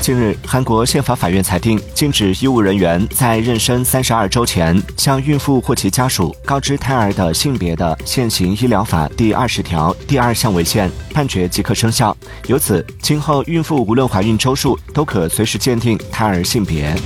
近日，韩国宪法法院裁定，禁止医务人员在妊娠三十二周前向孕妇或其家属告知胎儿的性别的现行医疗法第二十条第二项违宪，判决即刻生效。由此，今后孕妇无论怀孕周数，都可随时鉴定胎儿性别。